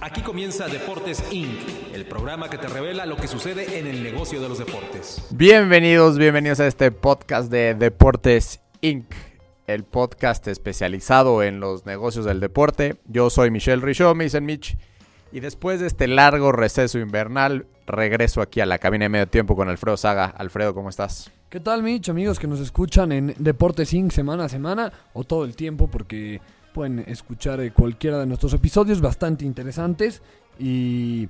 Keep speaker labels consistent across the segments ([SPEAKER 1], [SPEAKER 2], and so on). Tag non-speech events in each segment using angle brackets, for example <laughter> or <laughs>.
[SPEAKER 1] Aquí comienza Deportes Inc., el programa que te revela lo que sucede en el negocio de los deportes.
[SPEAKER 2] Bienvenidos, bienvenidos a este podcast de Deportes Inc., el podcast especializado en los negocios del deporte. Yo soy Michelle Richaud, me dicen Mitch, y después de este largo receso invernal, regreso aquí a la cabina de medio tiempo con Alfredo Saga. Alfredo, ¿cómo estás?
[SPEAKER 3] ¿Qué tal, Mitch? Amigos que nos escuchan en Deportes Inc. semana a semana o todo el tiempo, porque pueden escuchar eh, cualquiera de nuestros episodios bastante interesantes y,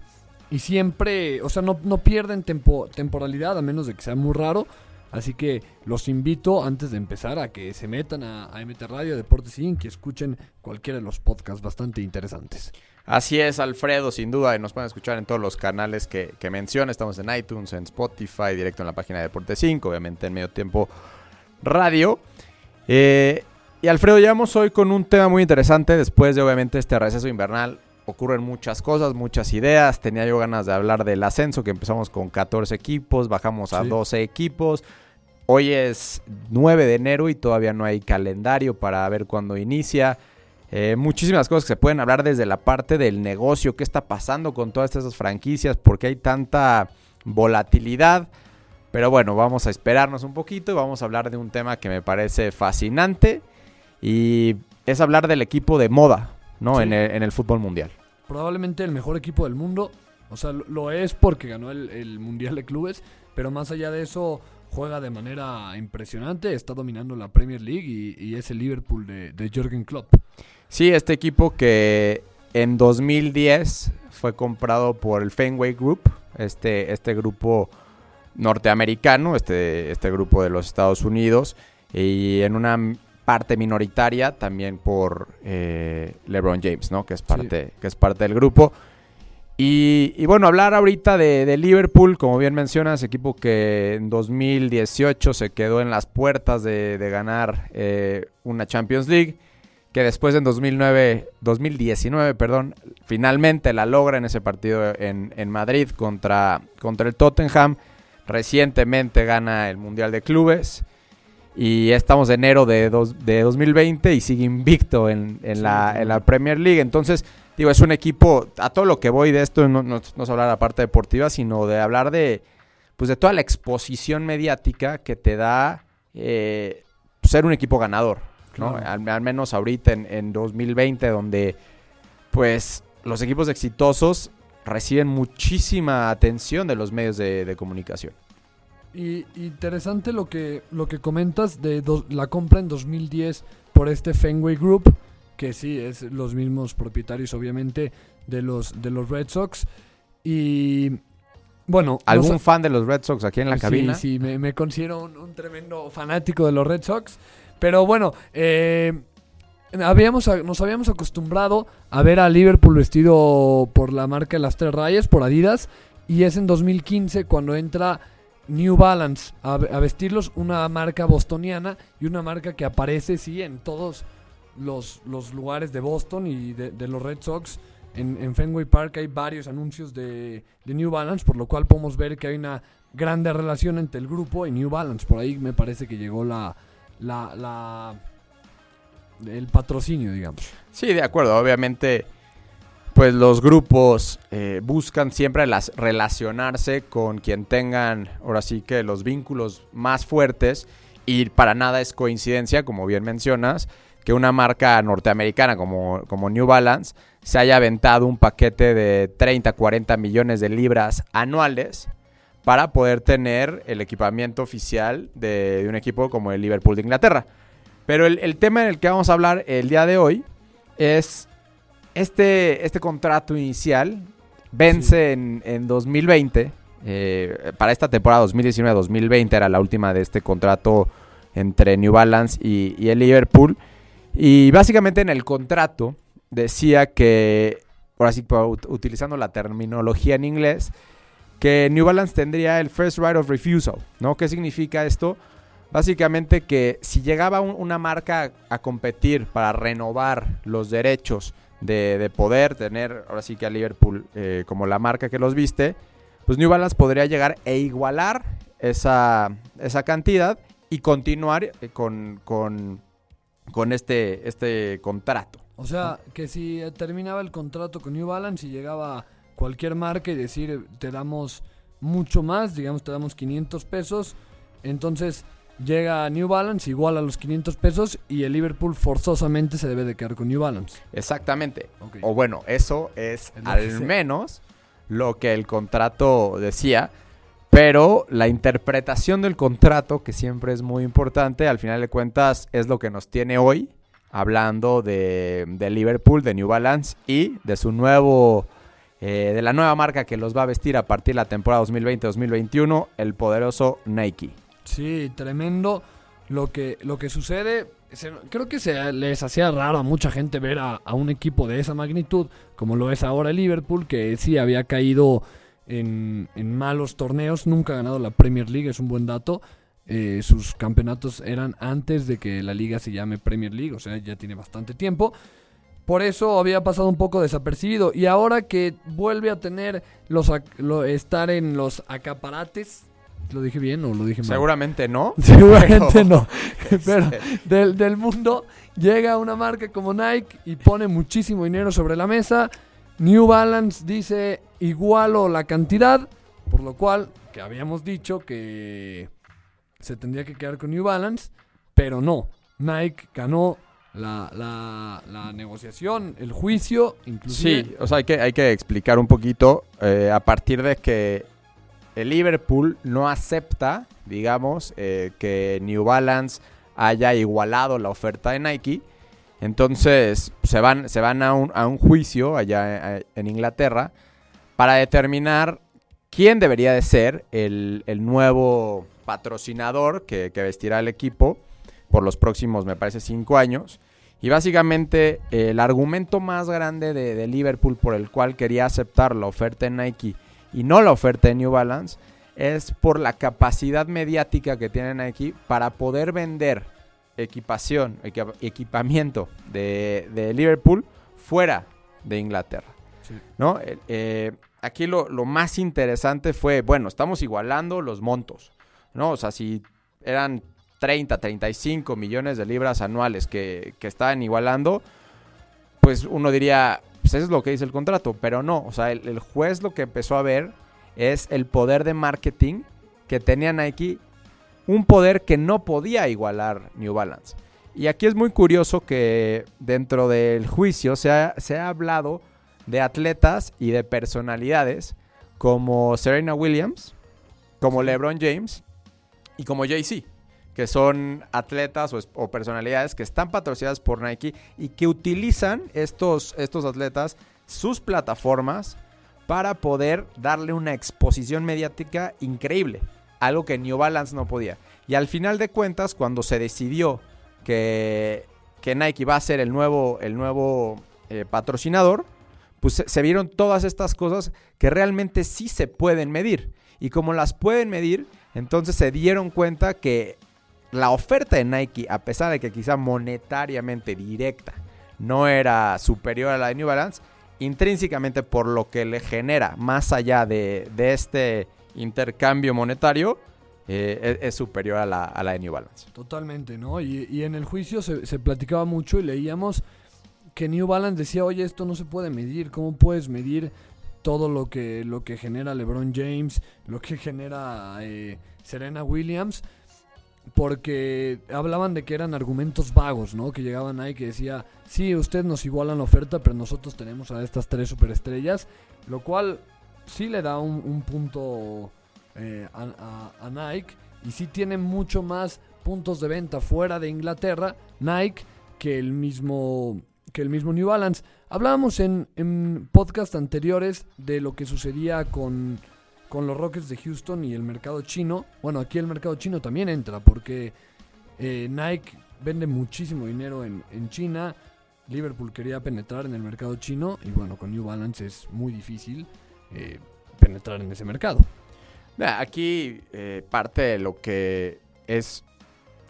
[SPEAKER 3] y siempre, o sea, no, no pierden tempo, temporalidad a menos de que sea muy raro. Así que los invito antes de empezar a que se metan a, a MT Radio Deportes Inc. y escuchen cualquiera de los podcasts bastante interesantes.
[SPEAKER 2] Así es, Alfredo, sin duda, y nos pueden escuchar en todos los canales que, que menciona. Estamos en iTunes, en Spotify, directo en la página de Deportes 5, obviamente en medio tiempo radio. Eh, y Alfredo, llegamos hoy con un tema muy interesante. Después de obviamente este receso invernal, ocurren muchas cosas, muchas ideas. Tenía yo ganas de hablar del ascenso, que empezamos con 14 equipos, bajamos a
[SPEAKER 3] Sí.
[SPEAKER 2] 12 equipos. Hoy es 9 de enero y todavía no hay calendario para ver cuándo inicia. Eh, muchísimas cosas que se pueden hablar desde la parte del negocio, qué está pasando con todas estas franquicias, por qué hay tanta volatilidad. Pero bueno, vamos a esperarnos un poquito y vamos a hablar de un tema que me parece fascinante y es hablar del equipo de moda, ¿no?
[SPEAKER 3] Sí.
[SPEAKER 2] En, el, en el fútbol mundial.
[SPEAKER 3] Probablemente el mejor equipo del mundo, o sea, lo- es porque ganó el, el Mundial de Clubes, pero más allá de eso juega de manera impresionante, está dominando la Premier League y, y es el Liverpool de, de Jürgen Klopp.
[SPEAKER 2] Sí, este equipo que en 2010 fue comprado por el Fenway Group, este, este grupo norteamericano, este, este grupo de los Estados Unidos, y en una parte minoritaria también por eh, LeBron James, ¿no? Que es parte, que es parte del grupo. Y, y bueno, hablar ahorita de, de Liverpool, como bien mencionas, equipo que en 2018 se quedó en las puertas de, de ganar eh, una Champions League que después en 2009, 2019, perdón, finalmente la logra en ese partido en, en Madrid contra, contra el Tottenham. Recientemente gana el Mundial de Clubes. Y estamos en enero de, dos- de 2020 y sigue invicto en, en
[SPEAKER 3] Sí,
[SPEAKER 2] la,
[SPEAKER 3] sí.
[SPEAKER 2] en la Premier League. Entonces, digo, es un equipo, a todo lo que voy de esto, no, no, no es hablar de la parte deportiva, sino de hablar de, pues de toda la exposición mediática que te da eh, ser un equipo ganador. ¿no?
[SPEAKER 3] Claro.
[SPEAKER 2] Al, al menos ahorita en, en 2020, donde pues los equipos exitosos reciben muchísima atención de los medios de, de comunicación.
[SPEAKER 3] Y interesante lo que, lo que comentas de dos- la compra en 2010 por este Fenway Group, que sí, es los mismos propietarios obviamente de los, de los Red Sox. Y bueno,
[SPEAKER 2] ¿Algún fan de los Red Sox aquí en la
[SPEAKER 3] Sí,
[SPEAKER 2] cabina?
[SPEAKER 3] Sí, me, me considero un, un tremendo fanático de los Red Sox. Pero bueno, eh, habíamos, nos habíamos acostumbrado a ver a Liverpool vestido por la marca de las tres rayas, por Adidas. Y es en 2015 cuando entra New Balance a, vestirlos, una marca bostoniana y una marca que aparece, sí, en todos los, los lugares de Boston y de, de los Red Sox. En, en Fenway Park hay varios anuncios de, de New Balance, por lo cual podemos ver que hay una grande relación entre el grupo y New Balance. Por ahí me parece que llegó la, la, la el patrocinio, digamos.
[SPEAKER 2] Sí, de acuerdo. Obviamente, pues los grupos eh, buscan siempre las, relacionarse con quien tengan, ahora sí que los vínculos más fuertes. Y para nada es coincidencia, como bien mencionas, que una marca norteamericana como, como New Balance se haya aventado un paquete de 30, 40 millones de libras anuales para poder tener el equipamiento oficial de, un equipo como el Liverpool de Inglaterra. Pero el tema en el que vamos a hablar el día de hoy es este, este contrato inicial vence en, en 2020. eh, para esta temporada 2019-2020 era la última de este contrato entre New Balance y, y el Liverpool. Y básicamente en el contrato decía que, ahora sí, utilizando la terminología en inglés, que New Balance tendría el first right of refusal, ¿no? ¿Qué significa esto? Básicamente que si llegaba un- una marca a competir para renovar los derechos de, de poder tener, ahora sí que a Liverpool eh, como la marca que los viste, pues New Balance podría llegar e igualar esa, esa cantidad y continuar eh, con, con, con este, este contrato.
[SPEAKER 3] O sea, que si eh, terminaba el contrato con New Balance y llegaba cualquier marca y decir, te damos mucho más, digamos, te damos 500 pesos, entonces llega New Balance igual a los 500 pesos y el Liverpool forzosamente se debe de quedar con New Balance.
[SPEAKER 2] Exactamente. O bueno, eso es al menos lo que el contrato decía. Pero la interpretación del contrato, que siempre es muy importante, al final de cuentas es lo que nos tiene hoy hablando de, de Liverpool, de New Balance y de su nuevo, eh, de la nueva marca que los va a vestir a partir de la temporada 2020-2021, el poderoso Nike.
[SPEAKER 3] Sí, tremendo lo que, lo que sucede. Creo que se les hacía raro a mucha gente ver a, a un equipo de esa magnitud, como lo es ahora el Liverpool, que sí había caído en, en malos torneos, nunca ha ganado la Premier League, es un buen dato. Eh, sus campeonatos eran antes de que la liga se llame Premier League, o sea, ya tiene bastante tiempo. Por eso había pasado un poco desapercibido. Y ahora que vuelve a tener los lo- estar en los acaparates. ¿Lo dije bien o lo dije mal?
[SPEAKER 2] Seguramente no. <laughs>
[SPEAKER 3] Seguramente
[SPEAKER 2] pero-
[SPEAKER 3] no. <laughs> Pero
[SPEAKER 2] Este,
[SPEAKER 3] del, del mundo llega una marca como Nike y pone muchísimo dinero sobre la mesa. New Balance dice igualo la cantidad, por lo cual que habíamos dicho que se tendría que quedar con New Balance, pero no. Nike ganó la, la- la negociación, el juicio, inclusive.
[SPEAKER 2] Sí, o sea, hay que, hay que explicar un poquito eh, a partir de que el Liverpool no acepta, digamos, eh, que New Balance haya igualado la oferta de Nike. Entonces se van, se van a, un, juicio allá eh, en Inglaterra para determinar quién debería de ser el, nuevo patrocinador que, vestirá el equipo por los próximos, me parece, cinco años. Y básicamente el argumento más grande de, de Liverpool por el cual quería aceptar la oferta de Nike y no la oferta de New Balance es por la capacidad mediática que tiene Nike para poder vender equipación, equi- equipamiento de, de Liverpool fuera de Inglaterra.
[SPEAKER 3] Sí.
[SPEAKER 2] ¿no? Eh, eh, aquí lo, lo más interesante fue, bueno, estamos igualando los montos, ¿no? O sea, si eran 30, 35 millones de libras anuales que, que estaban igualando, pues uno diría, pues eso es lo que dice el contrato, pero no, o sea, el, el juez lo que empezó a ver es el poder de marketing que tenía Nike, un poder que no podía igualar New Balance. Y aquí es muy curioso que dentro del juicio se ha, se ha hablado de atletas y de personalidades como Serena Williams, como LeBron James y como Jay-Z, que son atletas o, es- o personalidades que están patrocinadas por Nike y que utilizan estos, estos atletas sus plataformas para poder darle una exposición mediática increíble, algo que New Balance no podía. Y al final de cuentas, cuando se decidió que, que Nike va a ser el nuevo, el nuevo eh, patrocinador, pues se vieron todas estas cosas que realmente sí se pueden medir. Y como las pueden medir, entonces se dieron cuenta que la oferta de Nike, a pesar de que quizá monetariamente directa no era superior a la de New Balance, intrínsecamente por lo que le genera más allá de, de este intercambio monetario, eh, es, es superior a la, a la de New Balance.
[SPEAKER 3] Totalmente, ¿no? Y, y en el juicio se, se platicaba mucho y leíamos que New Balance decía, oye, esto no se puede medir, ¿cómo puedes medir todo lo que, lo que genera LeBron James, lo que genera eh, Serena Williams? Porque hablaban de que eran argumentos vagos, ¿no? Que llegaban ahí que decía, sí, ustedes nos igualan la oferta, pero nosotros tenemos a estas tres superestrellas, lo cual sí le da un, un punto eh, a Nike y sí tiene mucho más puntos de venta fuera de Inglaterra, Nike, que el mismo, que el mismo New Balance. Hablábamos en, en podcast anteriores de lo que sucedía con, con los Rockets de Houston y el mercado chino. Bueno, aquí el mercado chino también entra porque eh, Nike vende muchísimo dinero en, en China. Liverpool quería penetrar en el mercado chino y bueno, con New Balance es muy difícil eh, penetrar en ese mercado.
[SPEAKER 2] Aquí eh, parte de lo que es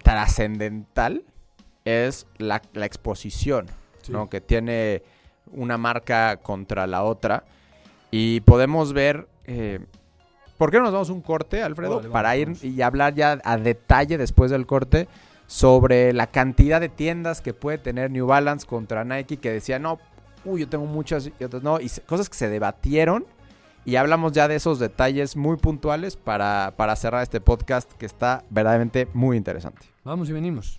[SPEAKER 2] trascendental es la, la exposición ¿no? que tiene una marca contra la otra. Y podemos ver... eh, ¿Por qué no nos damos un corte, Alfredo? Para ir y hablar ya a detalle después del corte sobre la cantidad de tiendas que puede tener New Balance contra Nike, que decía, no, uy, yo tengo muchas y otras no, y cosas que se debatieron. Y hablamos ya de esos detalles muy puntuales para, para cerrar este podcast que está verdaderamente muy interesante.
[SPEAKER 3] Vamos y venimos.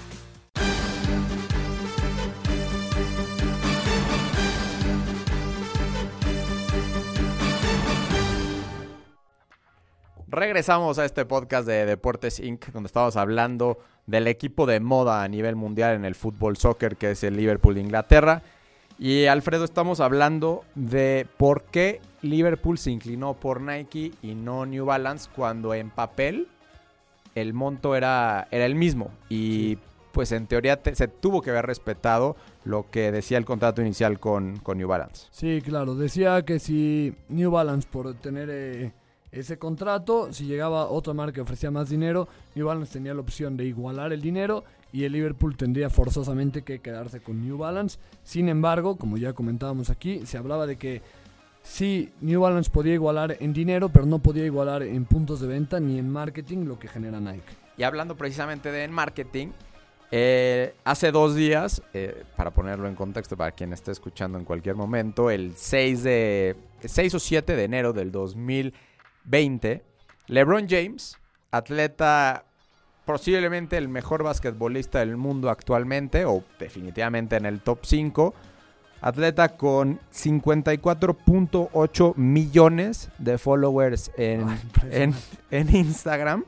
[SPEAKER 2] Regresamos a este podcast de Deportes Inc., donde estamos hablando del equipo de moda a nivel mundial en el fútbol soccer, que es el Liverpool de Inglaterra. Y Alfredo, estamos hablando de por qué Liverpool se inclinó por Nike y no New Balance, cuando en papel el monto era, era el mismo. Y pues en teoría te- se tuvo que haber respetado lo que decía el contrato inicial con, con New Balance.
[SPEAKER 3] Sí, claro. Decía que si New Balance por tener eh, ese contrato, si llegaba otra marca que ofrecía más dinero, New Balance tenía la opción de igualar el dinero y el Liverpool tendría forzosamente que quedarse con New Balance. Sin embargo, como ya comentábamos aquí, se hablaba de que sí, New Balance podía igualar en dinero, pero no podía igualar en puntos de venta ni en marketing lo que genera Nike.
[SPEAKER 2] Y hablando precisamente de marketing, eh, hace dos días, eh, para ponerlo en contexto para quien esté escuchando en cualquier momento, el 6, de, 6 o 7 de enero del 2020, LeBron James, atleta posiblemente el mejor basquetbolista del mundo actualmente, o definitivamente en el top 5, atleta con 54.8 millones de followers en, en, en Instagram,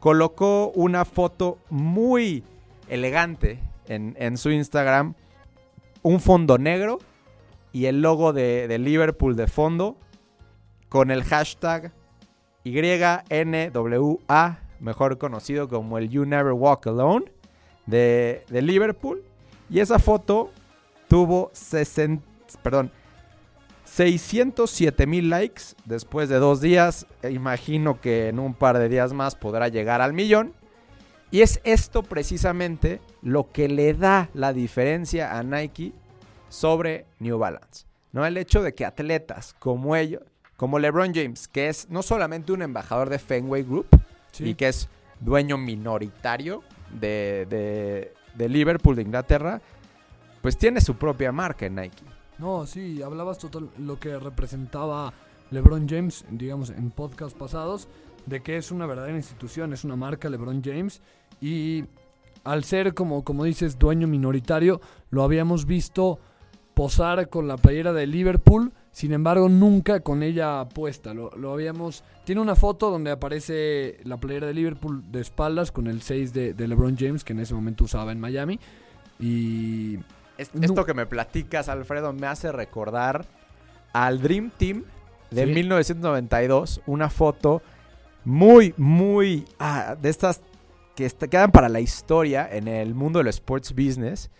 [SPEAKER 2] colocó una foto muy elegante en, en su Instagram, un fondo negro y el logo de, de Liverpool de fondo con el hashtag YNWA, mejor conocido como el You Never Walk Alone de, de Liverpool. Y esa foto tuvo 60, perdón, 607 mil likes después de dos días. E imagino que en un par de días más podrá llegar al millón. Y es esto precisamente lo que le da la diferencia a Nike sobre New Balance. ¿no? El hecho de que atletas como ellos, como LeBron James, que es no solamente un embajador de Fenway Group
[SPEAKER 3] Sí.
[SPEAKER 2] y que es dueño minoritario de, de- de Liverpool de Inglaterra, pues tiene su propia marca en Nike.
[SPEAKER 3] No, sí, hablabas total lo que representaba LeBron James, digamos, en podcast pasados, de que es una verdadera institución, es una marca LeBron James y al ser como como dices dueño minoritario, lo habíamos visto posar con la playera de Liverpool, sin embargo nunca con ella puesta. Lo, lo habíamos tiene una foto donde aparece la playera de Liverpool de espaldas con el 6 de, de LeBron James que en ese momento usaba en Miami y No.
[SPEAKER 2] Esto que me platicas, Alfredo, me hace recordar al Dream Team de
[SPEAKER 3] Sí.
[SPEAKER 2] 1992. Una foto muy, muy ah, de estas que quedan para la historia en el mundo del sports business.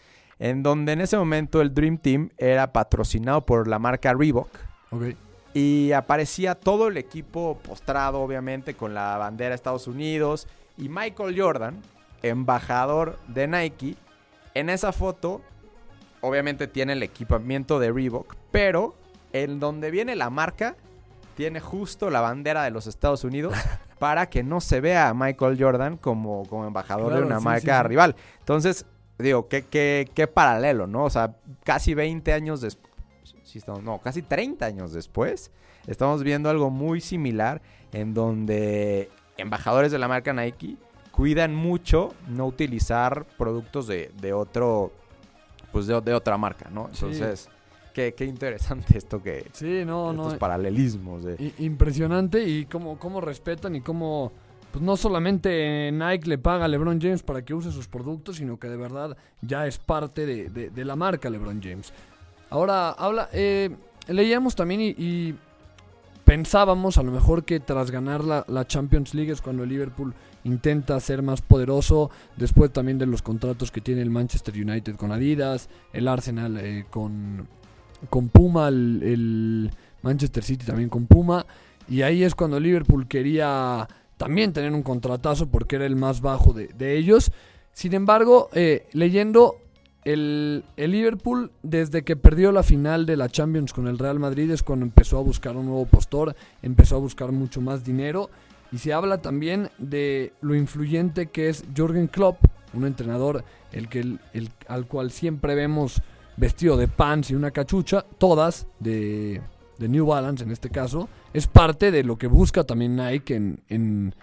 [SPEAKER 2] En donde en ese momento el Dream Team era patrocinado por la marca Reebok.
[SPEAKER 3] ok.
[SPEAKER 2] Y aparecía todo el equipo postrado, obviamente, con la bandera de Estados Unidos. Y Michael Jordan, embajador de Nike, en esa foto, obviamente tiene el equipamiento de Reebok, pero en donde viene la marca, tiene justo la bandera de los Estados Unidos <laughs> para que no se vea a Michael Jordan como, como embajador
[SPEAKER 3] Claro,
[SPEAKER 2] de una
[SPEAKER 3] sí,
[SPEAKER 2] marca
[SPEAKER 3] sí, sí.
[SPEAKER 2] rival. Entonces, digo, qué, qué, qué paralelo, ¿no? O sea, casi 20 años después, no, casi 30 años después, estamos viendo algo muy similar en donde embajadores de la marca Nike cuidan mucho no utilizar productos de, de otro, pues de, de otra marca, ¿no?
[SPEAKER 3] Sí.
[SPEAKER 2] Entonces, qué, qué interesante <laughs> esto que,
[SPEAKER 3] Sí, no, no.
[SPEAKER 2] estos paralelismos de...
[SPEAKER 3] I- Impresionante y cómo, cómo respetan y cómo pues no solamente Nike le paga a LeBron James para que use sus productos, sino que de verdad ya es parte de, de- la marca LeBron James. Ahora, habla, eh, leíamos también y, pensábamos a lo mejor que tras ganar la, la Champions League es cuando el Liverpool intenta ser más poderoso, después también de los contratos que tiene el Manchester United con Adidas, el Arsenal eh, con, con Puma, el, el Manchester City también con Puma, y ahí es cuando Liverpool quería también tener un contratazo porque era el más bajo de, de ellos. Sin embargo, eh, leyendo el, el Liverpool, desde que perdió la final de la Champions con el Real Madrid, es cuando empezó a buscar un nuevo postor, empezó a buscar mucho más dinero. Y se habla también de lo influyente que es Jürgen Klopp, un entrenador el que, el- el- al cual siempre vemos vestido de pants y una cachucha, todas de, de New Balance en este caso, es parte de lo que busca también Nike en, en,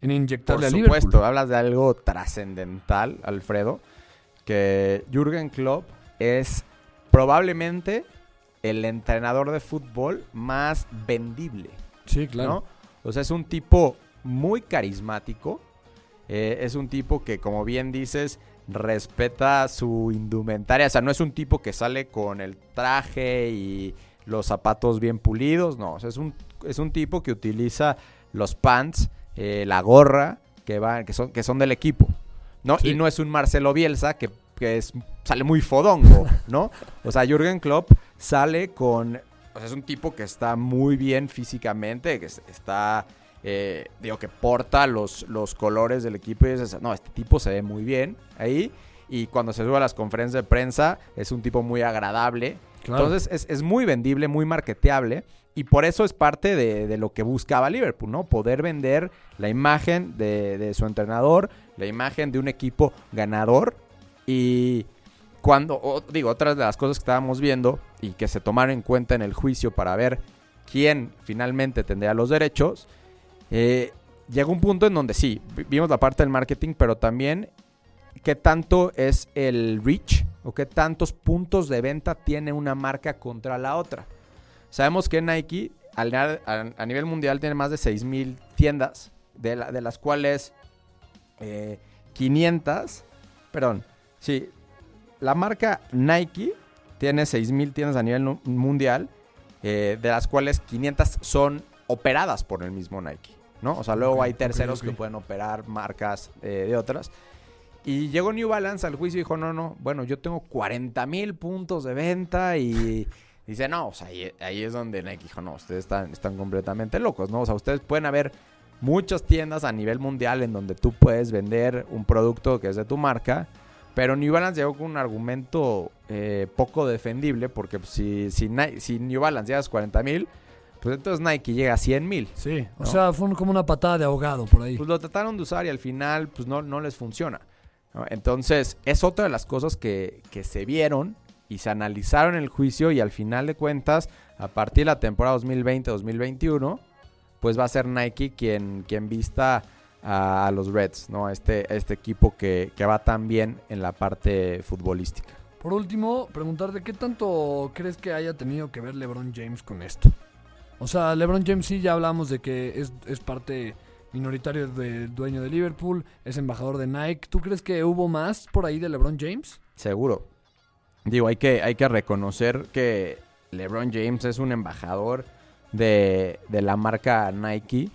[SPEAKER 3] en
[SPEAKER 2] Por
[SPEAKER 3] inyectarle a
[SPEAKER 2] supuesto,
[SPEAKER 3] Liverpool.
[SPEAKER 2] hablas de algo trascendental, Alfredo, que Jürgen Klopp es probablemente el entrenador de fútbol más vendible,
[SPEAKER 3] Sí, claro.
[SPEAKER 2] ¿no? O sea, es un tipo muy carismático, eh, es un tipo que, como bien dices, respeta su indumentaria, o sea, no es un tipo que sale con el traje y los zapatos bien pulidos, no, o sea, es un, es un tipo que utiliza los pants, eh, la gorra, que, van, que, son, que son del equipo, ¿no?
[SPEAKER 3] Sí.
[SPEAKER 2] Y no es un Marcelo Bielsa que, que es, sale muy fodongo, ¿no? O sea, Jürgen Klopp sale con... O sea, es un tipo que está muy bien físicamente, que es- está... eh, digo, que porta los, los colores del equipo y dices, no, este tipo se ve muy bien ahí. Y cuando se sube a las conferencias de prensa, es un tipo muy agradable.
[SPEAKER 3] Claro.
[SPEAKER 2] Entonces es, es muy vendible, muy marketeable. Y por eso es parte de, de lo que buscaba Liverpool, ¿no? Poder vender la imagen de, de su entrenador, la imagen de un equipo ganador. Y cuando, o- digo, otras de las cosas que estábamos viendo y que se tomaron en cuenta en el juicio para ver quién finalmente tendría los derechos, eh, llegó un punto en donde sí, vi- vimos la parte del marketing, pero también qué tanto es el reach o qué tantos puntos de venta tiene una marca contra la otra. Sabemos que Nike al- a, nivel mundial tiene más de 6.000 tiendas, de, la- de las cuales eh, 500, perdón, sí, la marca Nike tiene 6.000 tiendas a nivel mundial, eh, de las cuales 500 son operadas por el mismo Nike, ¿no? O sea, luego hay terceros que pueden operar marcas eh, de otras. Y llegó New Balance al juicio y dijo, no, no, bueno, yo tengo 40 mil puntos de venta y <laughs> dice, no, o sea, ahí, ahí es donde Nike dijo, no, ustedes están, están completamente locos, ¿no? O sea, ustedes pueden haber muchas tiendas a nivel mundial en donde tú puedes vender un producto que es de tu marca, pero New Balance llegó con un argumento eh, poco defendible porque pues, si, si, si New Balance llega a 40 mil, pues entonces Nike llega a 100 mil.
[SPEAKER 3] Sí, o sea, fue como una patada de ahogado por ahí.
[SPEAKER 2] Pues lo trataron de usar y al final pues no, no les funciona. Entonces es otra de las cosas que, que se vieron y se analizaron en el juicio y al final de cuentas, a partir de la temporada 2020-2021, pues va a ser Nike quien, quien vista a, los Reds, ¿no? Este, este equipo que, que va tan bien en la parte futbolística.
[SPEAKER 3] Por último, preguntarte, ¿qué tanto crees que haya tenido que ver LeBron James con esto? O sea, LeBron James sí, ya hablamos de que es, es parte minoritario del dueño de Liverpool, es embajador de Nike. ¿Tú crees que hubo más por ahí de LeBron James?
[SPEAKER 2] Seguro. Digo, hay que, hay que reconocer que LeBron James es un embajador de, de la marca Nike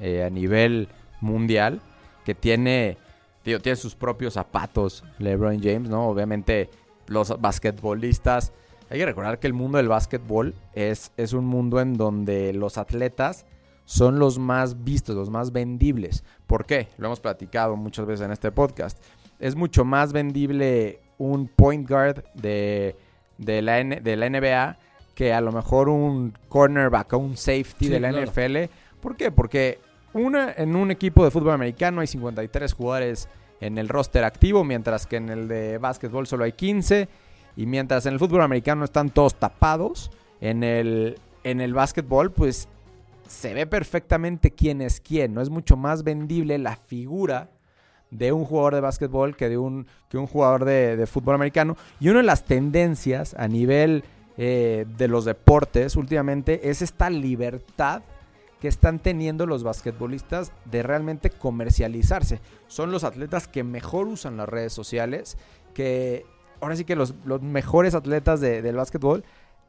[SPEAKER 2] eh, a nivel mundial, que tiene, digo, tiene sus propios zapatos, LeBron James, ¿no? Obviamente los basquetbolistas, hay que recordar que el mundo del básquetbol es, es un mundo en donde los atletas son los más vistos, los más vendibles. ¿Por qué? Lo hemos platicado muchas veces en este podcast. Es mucho más vendible un point guard de, de, la, N- de la NBA que a lo mejor un cornerback o un safety
[SPEAKER 3] Sí,
[SPEAKER 2] de la
[SPEAKER 3] claro.
[SPEAKER 2] NFL. ¿Por qué? Porque una, en un equipo de fútbol americano hay 53 jugadores en el roster activo, mientras que en el de básquetbol solo hay 15. Y mientras en el fútbol americano están todos tapados, en el, en el básquetbol, pues se ve perfectamente quién es quién. No es mucho más vendible la figura de un jugador de básquetbol que de un, que un jugador de, fútbol americano. Y una de las tendencias a nivel eh, de los deportes últimamente es esta libertad que están teniendo los basquetbolistas de realmente comercializarse. Son los atletas que mejor usan las redes sociales, que ahora sí que los, los mejores atletas de- del básquetbol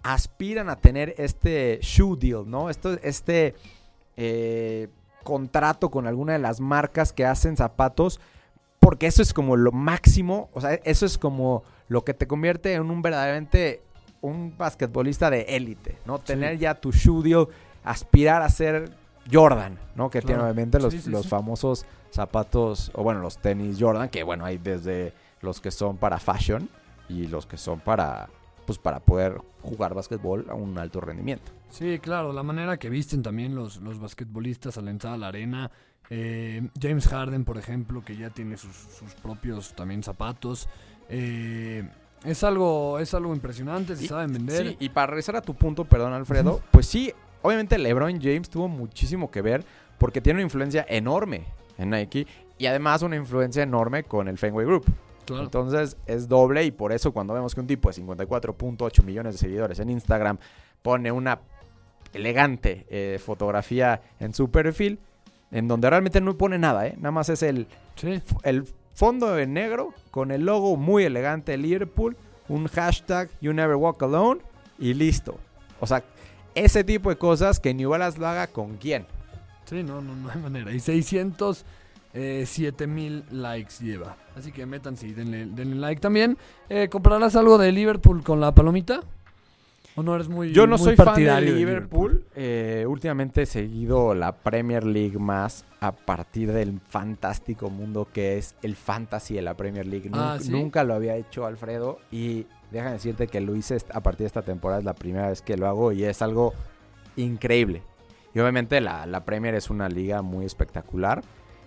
[SPEAKER 2] aspiran a tener este shoe deal, ¿no? Esto, este eh, contrato con alguna de las marcas que hacen zapatos, porque eso es como lo máximo, o sea, eso es como lo que te convierte en un verdaderamente un basquetbolista de élite, ¿no? Tener ya tu shoe deal, aspirar a ser Jordan, ¿no? Que tiene obviamente los,
[SPEAKER 3] Sí, sí,
[SPEAKER 2] los famosos zapatos, o bueno, los tenis Jordan, que bueno, hay desde los que son para fashion y los que son para, pues para poder jugar básquetbol a un alto rendimiento.
[SPEAKER 3] Sí, claro, la manera que visten también los, los basquetbolistas al entrar a la arena. Eh, James Harden, por ejemplo, que ya tiene sus, sus propios también zapatos. Eh, es algo es algo impresionante, se
[SPEAKER 2] Y-
[SPEAKER 3] saben vender.
[SPEAKER 2] Sí, y para regresar a tu punto, perdón Alfredo, pues sí, obviamente LeBron James tuvo muchísimo que ver porque tiene una influencia enorme en Nike y además una influencia enorme con el Fenway Group.
[SPEAKER 3] Claro.
[SPEAKER 2] Entonces es doble y por eso cuando vemos que un tipo de 54.8 millones de seguidores en Instagram pone una elegante eh, fotografía en su perfil, en donde realmente no pone nada, ¿eh? nada más es el,
[SPEAKER 3] Sí,
[SPEAKER 2] el fondo en negro con el logo muy elegante de Liverpool, un hashtag You Never Walk Alone y listo. O sea, ese tipo de cosas que New Balance lo haga con quién.
[SPEAKER 3] sí, no, no, no hay manera. Y 607 mil likes lleva. Así que métanse y denle, denle like también. Eh, ¿Comprarás algo de Liverpool con la palomita? ¿O no eres muy
[SPEAKER 2] Yo no
[SPEAKER 3] muy
[SPEAKER 2] soy fan de
[SPEAKER 3] partidario
[SPEAKER 2] Liverpool. Eh, últimamente he seguido la Premier League más a partir del fantástico mundo que es el fantasy de la Premier League.
[SPEAKER 3] Ah,
[SPEAKER 2] Nunca,
[SPEAKER 3] ¿sí?
[SPEAKER 2] nunca lo había hecho Alfredo y déjame decirte que lo hice a partir de esta temporada. Es la primera vez que lo hago y es algo increíble. Y obviamente la, la Premier es una liga muy espectacular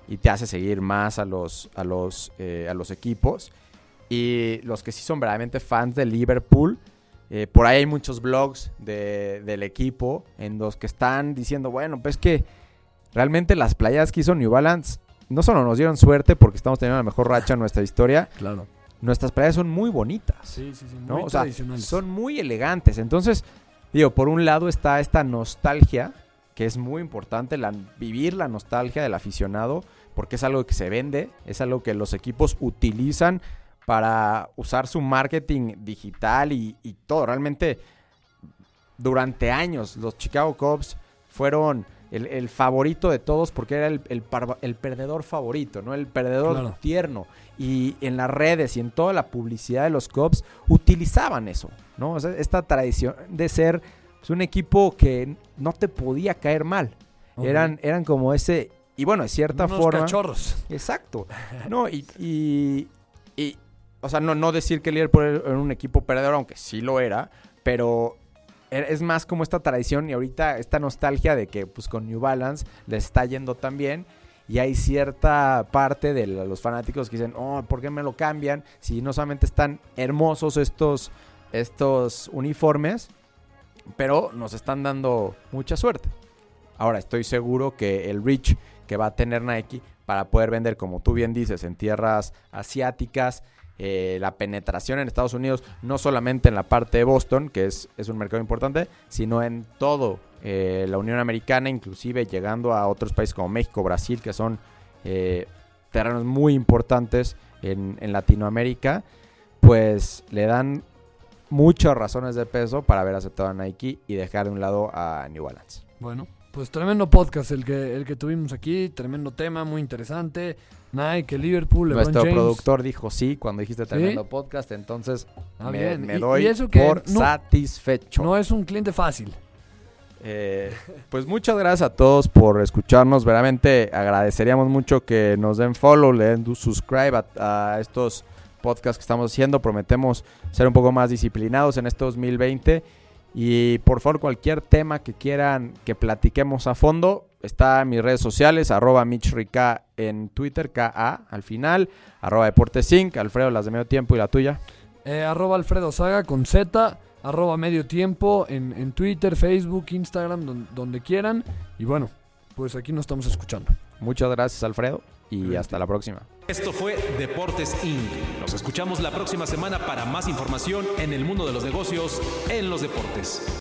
[SPEAKER 2] y te hace seguir más a los, a los, eh, a los equipos. Y los que sí son verdaderamente fans de Liverpool, eh, por ahí hay muchos blogs de- del equipo en los que están diciendo, bueno, pues que realmente las playas que hizo New Balance no solo nos dieron suerte porque estamos teniendo la mejor racha en nuestra historia,
[SPEAKER 3] Claro.
[SPEAKER 2] nuestras playas son muy bonitas.
[SPEAKER 3] Sí, sí, sí. Muy
[SPEAKER 2] ¿no? O sea, son muy elegantes. Entonces, digo, por un lado está esta nostalgia, que es muy importante, la- vivir la nostalgia del aficionado, porque es algo que se vende, es algo que los equipos utilizan para usar su marketing digital y, y todo. Realmente, durante años, los Chicago Cubs fueron el, el favorito de todos porque era el, el parva- el perdedor favorito, ¿no? El perdedor
[SPEAKER 3] Claro.
[SPEAKER 2] tierno. Y en las redes y en toda la publicidad de los Cubs utilizaban eso, ¿no? O sea, esta tradición de ser pues, un equipo que no te podía caer mal. Eran, eran como ese... Y bueno, de cierta
[SPEAKER 3] Unos
[SPEAKER 2] forma...
[SPEAKER 3] cachorros.
[SPEAKER 2] Exacto. <laughs> No, y, y, y, o sea, no, no decir que el Liverpool era un equipo perdedor, aunque sí lo era, pero e- es más como esta tradición y ahorita esta nostalgia de que pues con New Balance les está yendo tan bien y hay cierta parte de los fanáticos que dicen, oh, ¿por qué me lo cambian? Si no solamente están hermosos estos, estos uniformes, pero nos están dando mucha suerte. Ahora, estoy seguro que el reach que va a tener Nike para poder vender, como tú bien dices, en tierras asiáticas, eh, la penetración en Estados Unidos, no solamente en la parte de Boston, que es, es un mercado importante, sino en todo eh, la Unión Americana, inclusive llegando a otros países como México, Brasil, que son eh, terrenos muy importantes en, en Latinoamérica, pues le dan muchas razones de peso para haber aceptado a Nike y dejar de un lado a New Balance.
[SPEAKER 3] Bueno, pues tremendo podcast el que, el que tuvimos aquí, tremendo tema, muy interesante. Nike, Liverpool, LeBron
[SPEAKER 2] Nuestro
[SPEAKER 3] James.
[SPEAKER 2] productor dijo sí cuando dijiste tremendo podcast, entonces
[SPEAKER 3] Ah,
[SPEAKER 2] me,
[SPEAKER 3] bien.
[SPEAKER 2] me
[SPEAKER 3] Y-
[SPEAKER 2] doy
[SPEAKER 3] y eso que
[SPEAKER 2] por
[SPEAKER 3] no-
[SPEAKER 2] satisfecho.
[SPEAKER 3] No es un cliente fácil.
[SPEAKER 2] Eh, pues muchas gracias a todos por escucharnos. Verdaderamente agradeceríamos mucho que nos den follow, le den subscribe a, a estos podcasts que estamos haciendo. Prometemos ser un poco más disciplinados en este 2020. Y por favor, cualquier tema que quieran que platiquemos a fondo, está en mis redes sociales, arroba MitchRica en Twitter, KA al final, arroba Deportes Inc, Alfredo, las de medio tiempo y la tuya.
[SPEAKER 3] Eh, arroba Alfredo Saga con Z, arroba medio tiempo en, en Twitter, Facebook, Instagram, don- donde quieran. Y bueno, pues aquí nos estamos escuchando.
[SPEAKER 2] Muchas gracias, Alfredo, y hasta la próxima.
[SPEAKER 1] Esto fue Deportes Inc. Nos escuchamos la próxima semana para más información en el mundo de los negocios en los deportes.